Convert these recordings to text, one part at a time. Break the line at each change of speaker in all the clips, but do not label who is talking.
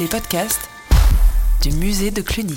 les podcasts du musée de Cluny.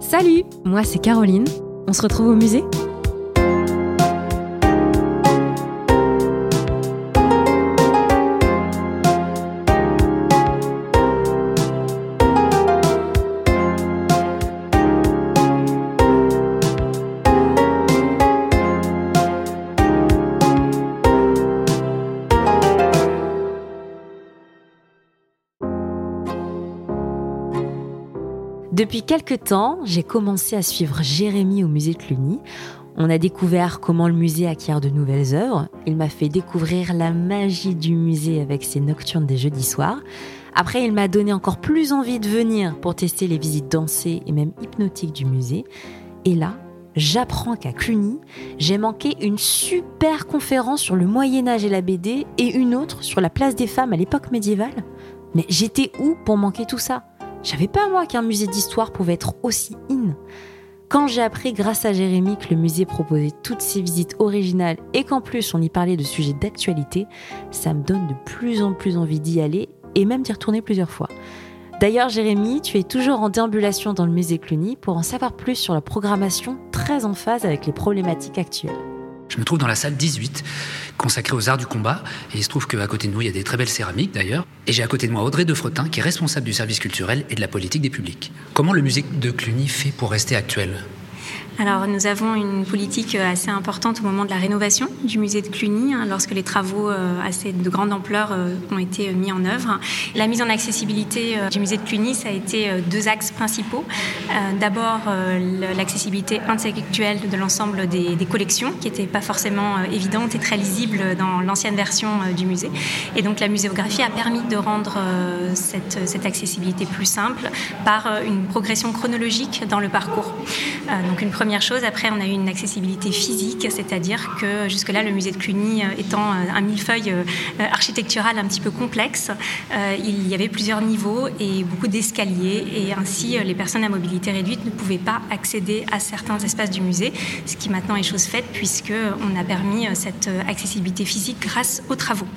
Salut, moi c'est Caroline. On se retrouve au musée? Depuis quelques temps, j'ai commencé à suivre Jérémy au musée de Cluny. On a découvert comment le musée acquiert de nouvelles œuvres. Il m'a fait découvrir la magie du musée avec ses nocturnes des jeudis soirs. Après, il m'a donné encore plus envie de venir pour tester les visites dansées et même hypnotiques du musée. Et là, j'apprends qu'à Cluny, j'ai manqué une super conférence sur le Moyen Âge et la BD et une autre sur la place des femmes à l'époque médiévale. Mais j'étais où pour manquer tout ça? Je savais pas moi qu'un musée d'histoire pouvait être aussi in. Quand j'ai appris grâce à Jérémy que le musée proposait toutes ces visites originales et qu'en plus on y parlait de sujets d'actualité, ça me donne de plus en plus envie d'y aller et même d'y retourner plusieurs fois. D'ailleurs, Jérémy, tu es toujours en déambulation dans le musée Cluny pour en savoir plus sur la programmation très en phase avec les problématiques actuelles.
Je me trouve dans la salle 18, consacrée aux arts du combat. Et il se trouve qu'à côté de nous, il y a des très belles céramiques d'ailleurs. Et j'ai à côté de moi Audrey de Fretin, qui est responsable du service culturel et de la politique des publics. Comment le musée de Cluny fait pour rester actuel?
Alors, nous avons une politique euh, assez importante au moment de la rénovation du musée de Cluny, hein, lorsque les travaux euh, assez de grande ampleur euh, ont été mis en œuvre. La mise en accessibilité du musée de Cluny, ça a été deux axes principaux. D'abord, l'accessibilité intellectuelle de l'ensemble des, collections, qui n'était pas forcément évidente et très lisible dans l'ancienne version du musée. Et donc, la muséographie a permis de rendre cette, cette accessibilité plus simple par une progression chronologique dans le parcours. Donc, une première première chose. Après, on a eu une accessibilité physique, c'est-à-dire que jusque-là, le musée de Cluny euh, étant euh, un millefeuille euh, architectural un petit peu complexe, il y avait plusieurs niveaux et beaucoup d'escaliers. Et ainsi, les personnes à mobilité réduite ne pouvaient pas accéder à certains espaces du musée, ce qui maintenant est chose faite puisqu'on a permis cette accessibilité physique grâce aux travaux.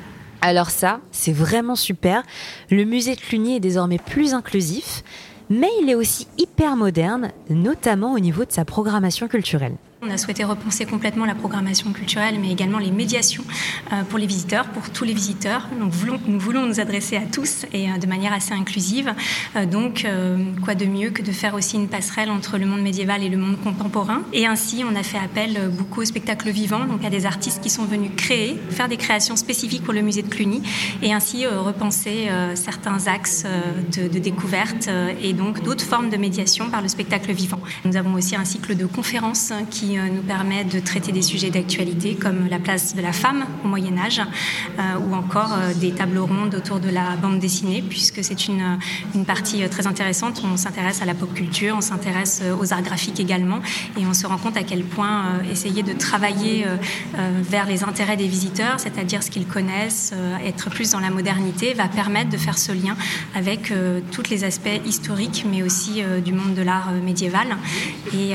Alors ça, c'est vraiment super. Le musée de Cluny est désormais plus inclusif mais il est aussi hyper moderne, notamment au niveau de sa programmation culturelle.
On a souhaité repenser complètement la programmation culturelle, mais également les médiations euh, pour les visiteurs, pour tous les visiteurs. Donc, nous voulons nous adresser à tous et euh, de manière assez inclusive. Euh, donc, quoi de mieux que de faire aussi une passerelle entre le monde médiéval et le monde contemporain? Et ainsi, on a fait appel beaucoup au spectacle vivant, donc à des artistes qui sont venus créer, faire des créations spécifiques pour le musée de Cluny, et ainsi repenser certains axes de, de découverte et donc d'autres formes de médiation par le spectacle vivant. Nous avons aussi un cycle de conférences qui euh, nous permet de traiter des sujets d'actualité comme la place de la femme au Moyen Âge euh, ou encore euh, des tables rondes autour de la bande dessinée puisque c'est une, une partie très intéressante. On s'intéresse à la pop culture, on s'intéresse aux arts graphiques également et on se rend compte à quel point essayer de travailler vers les intérêts des visiteurs, c'est-à-dire ce qu'ils connaissent, être plus dans la modernité, va permettre de faire ce lien avec tous les aspects historiques mais aussi du monde de l'art médiéval et,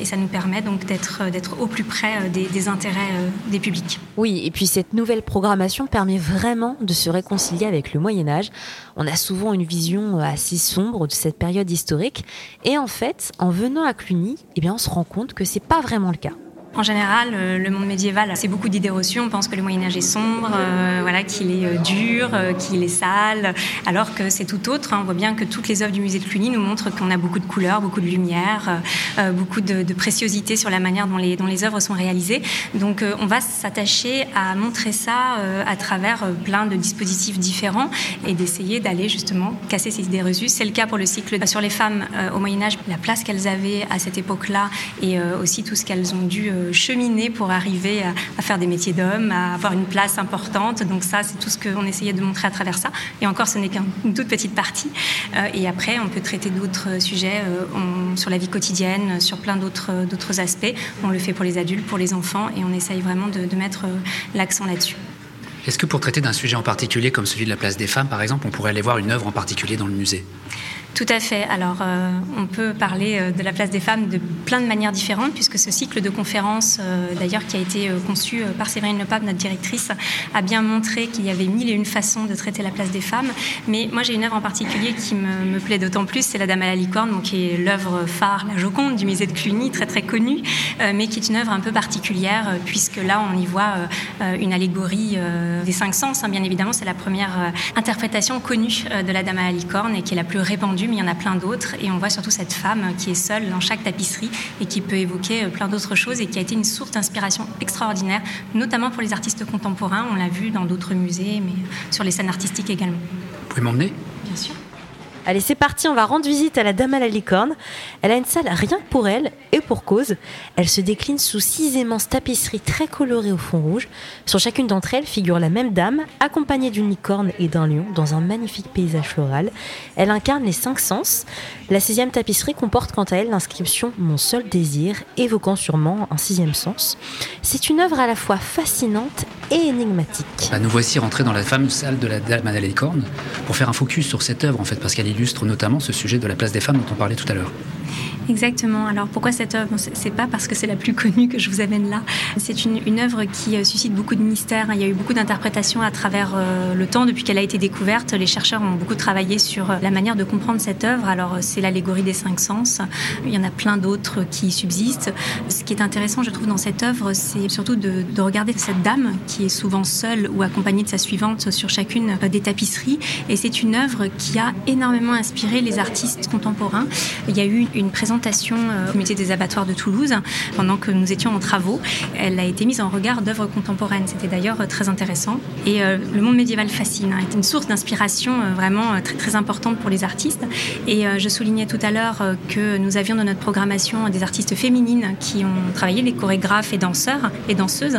et ça nous permet donc euh, d'être au plus près euh, des, intérêts euh, des publics.
Oui, et puis cette nouvelle programmation permet vraiment de se réconcilier avec le Moyen Âge. On a souvent une vision assez sombre de cette période historique, et en fait, en venant à Cluny, eh bien, on se rend compte que c'est pas vraiment le cas.
En général, euh, le monde médiéval, c'est beaucoup d'idées reçues. On pense que le Moyen Âge est sombre, euh, voilà, qu'il est euh, dur, qu'il est sale, alors que c'est tout autre. Hein. On voit bien que toutes les œuvres du musée de Cluny nous montrent qu'on a beaucoup de couleurs, beaucoup de lumière, beaucoup de, préciosité sur la manière dont les, dont les œuvres sont réalisées. Donc, on va s'attacher à montrer ça à travers plein de dispositifs différents et d'essayer d'aller justement casser ces idées reçues. C'est le cas pour le cycle sur les femmes au Moyen Âge, la place qu'elles avaient à cette époque-là et aussi tout ce qu'elles ont dû cheminer pour arriver à, faire des métiers d'hommes, à avoir une place importante. Donc ça, c'est tout ce qu'on essayait de montrer à travers ça. Et encore, ce n'est qu'une toute petite partie. Euh, et après, on peut traiter d'autres sujets euh, sur la vie quotidienne, sur plein d'autres aspects. On le fait pour les adultes, pour les enfants, et on essaye vraiment de, mettre euh, l'accent là-dessus.
Est-ce que pour traiter d'un sujet en particulier, comme celui de la place des femmes, par exemple, on pourrait aller voir une œuvre en particulier dans le musée?
Tout à fait. Alors, euh, on peut parler euh, de la place des femmes de plein de manières différentes, puisque ce cycle de conférences, euh, d'ailleurs, qui a été conçu par Séverine Lepape, notre directrice, a bien montré qu'il y avait mille et une façons de traiter la place des femmes. Mais moi, j'ai une œuvre en particulier qui me, plaît d'autant plus, c'est La Dame à la licorne, donc, qui est l'œuvre phare, la Joconde, du musée de Cluny, très très connue, mais qui est une œuvre un peu particulière, puisque là, on y voit une allégorie des cinq sens. Hein, bien évidemment, c'est la première interprétation connue de La Dame à la licorne et qui est la plus répandue mais il y en a plein d'autres. Et on voit surtout cette femme qui est seule dans chaque tapisserie et qui peut évoquer euh, plein d'autres choses et qui a été une source d'inspiration extraordinaire, notamment pour les artistes contemporains. On l'a vu dans d'autres musées, mais sur les scènes artistiques également.
Vous pouvez m'emmener?
Bien sûr.
Allez, c'est parti, on va rendre visite à la Dame à la licorne. Elle a une salle rien que pour elle et pour cause. Elle se décline sous six immenses tapisseries très colorées au fond rouge. Sur chacune d'entre elles figure la même dame, accompagnée d'une licorne et d'un lion dans un magnifique paysage floral. Elle incarne les cinq sens. La sixième tapisserie comporte quant à elle l'inscription Mon seul désir, évoquant sûrement un sixième sens. C'est une œuvre à la fois fascinante et énigmatique.
Bah, nous voici rentrés dans la fameuse salle de la Dame à la licorne pour faire un focus sur cette œuvre en fait, parce qu'elle illustre notamment ce sujet de la place des femmes dont on parlait tout à l'heure.
Exactement. Alors pourquoi cette œuvre? C'est pas parce que c'est la plus connue que je vous amène là. C'est une, œuvre qui euh, suscite beaucoup de mystères. Il y a eu beaucoup d'interprétations à travers euh, le temps depuis qu'elle a été découverte. Les chercheurs ont beaucoup travaillé sur euh, la manière de comprendre cette œuvre. Alors c'est l'allégorie des cinq sens. Il y en a plein d'autres qui subsistent. Ce qui est intéressant, je trouve, dans cette œuvre, c'est surtout de, de, regarder cette dame qui est souvent seule ou accompagnée de sa suivante sur chacune des tapisseries. Et c'est une œuvre qui a énormément inspiré les artistes contemporains. Il y a eu une présentation euh, au musée des abattoirs de Toulouse pendant que nous étions en travaux. Elle a été mise en regard d'œuvres contemporaines. C'était d'ailleurs euh, très intéressant. Et euh, le monde médiéval fascine, hein, est une source d'inspiration vraiment très, très importante pour les artistes. Et je soulignais tout à l'heure que nous avions dans notre programmation des artistes féminines qui ont travaillé, des chorégraphes et danseurs et danseuses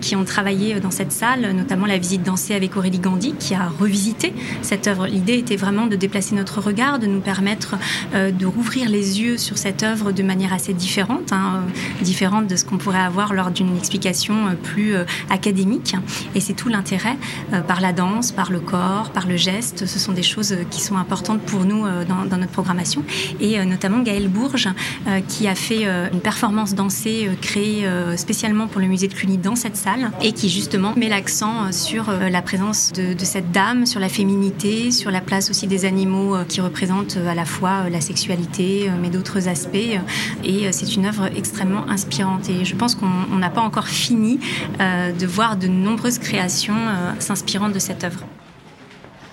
qui ont travaillé dans cette salle, notamment la visite dansée avec Aurélie Gandhi qui a revisité cette œuvre. L'idée était vraiment de déplacer notre regard, de nous permettre de rouvrir les yeux sur cette œuvre de manière assez différente, hein, euh, différente de ce qu'on pourrait avoir lors d'une explication euh, plus euh, académique. Et c'est tout l'intérêt par la danse, par le corps, par le geste. Ce sont des choses qui sont importantes pour nous dans, notre programmation. Et notamment Gaëlle Bourges, qui a fait une performance dansée créée spécialement pour le musée de Cluny dans cette salle et qui justement met l'accent sur la présence de cette dame, sur la féminité, sur la place aussi des animaux qui représentent à la fois la sexualité, mais d'autres aspects. Et euh, c'est une œuvre extrêmement inspirante. Et je pense qu'on n'a pas encore fini euh, de voir de nombreuses créations euh, s'inspirant de cette œuvre.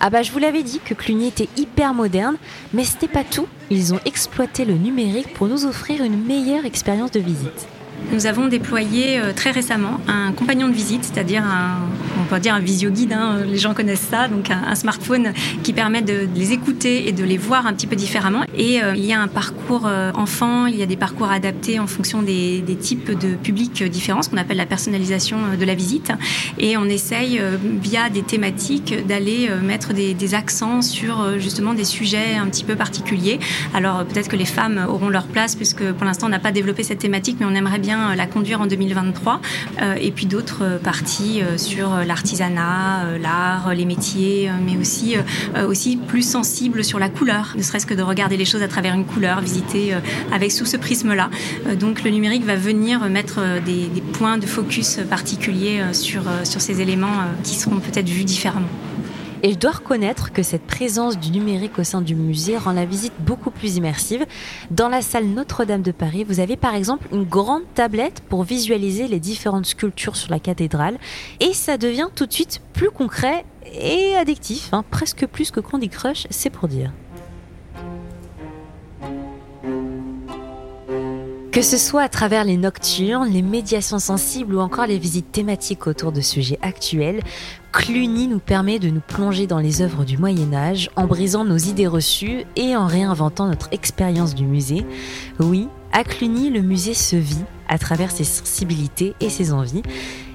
Ah bah je vous l'avais dit que Cluny était hyper moderne, mais c'était pas tout. Ils ont exploité le numérique pour nous offrir une meilleure expérience de visite.
Nous avons déployé euh, très récemment un compagnon de visite, c'est-à-dire un, on peut dire un visio-guide, hein, les gens connaissent ça, donc un, smartphone qui permet de, les écouter et de les voir un petit peu différemment. Et euh, il y a un parcours euh, enfant, il y a des parcours adaptés en fonction des, types de publics différents, ce qu'on appelle la personnalisation de la visite. Et on essaye, via des thématiques, d'aller mettre des, accents sur justement des sujets un petit peu particuliers. Alors peut-être que les femmes auront leur place, puisque pour l'instant on n'a pas développé cette thématique, mais on aimerait bien euh, la conduire en 2023. Euh, et puis d'autres euh, parties sur l'artisanat, l'art, les métiers, mais aussi, plus sensibles sur la couleur, ne serait-ce que de regarder les choses à travers une couleur, visiter avec sous ce prisme-là. donc le numérique va venir mettre des, points de focus particuliers sur, sur ces éléments qui seront peut-être vus différemment.
Et je dois reconnaître que cette présence du numérique au sein du musée rend la visite beaucoup plus immersive. Dans la salle Notre-Dame de Paris, vous avez par exemple une grande tablette pour visualiser les différentes sculptures sur la cathédrale. Et ça devient tout de suite plus concret et addictif, hein, presque plus que Candy Crush, c'est pour dire. Que ce soit à travers les nocturnes, les médiations sensibles ou encore les visites thématiques autour de sujets actuels, Cluny nous permet de nous plonger dans les œuvres du Moyen Âge en brisant nos idées reçues et en réinventant notre expérience du musée. Oui, à Cluny, le musée se vit à travers ses sensibilités et ses envies.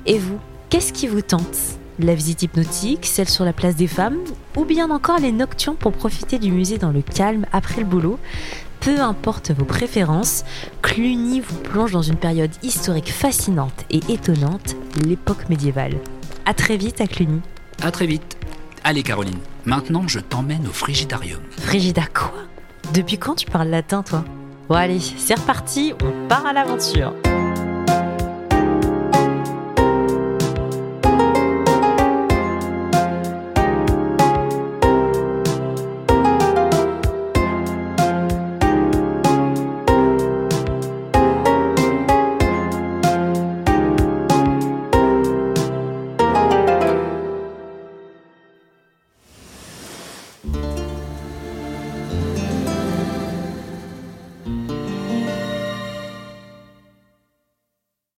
Et vous, qu'est-ce qui vous tente? La visite hypnotique, celle sur la place des femmes, ou bien encore les nocturnes pour profiter du musée dans le calme après le boulot? Peu importe vos préférences, Cluny vous plonge dans une période historique fascinante et étonnante, l'époque médiévale. A très vite à Cluny.
À très vite. Allez Caroline, maintenant je t'emmène au Frigidarium.
Frigida quoi? Depuis quand tu parles latin, toi? Bon allez, c'est reparti, on part à l'aventure.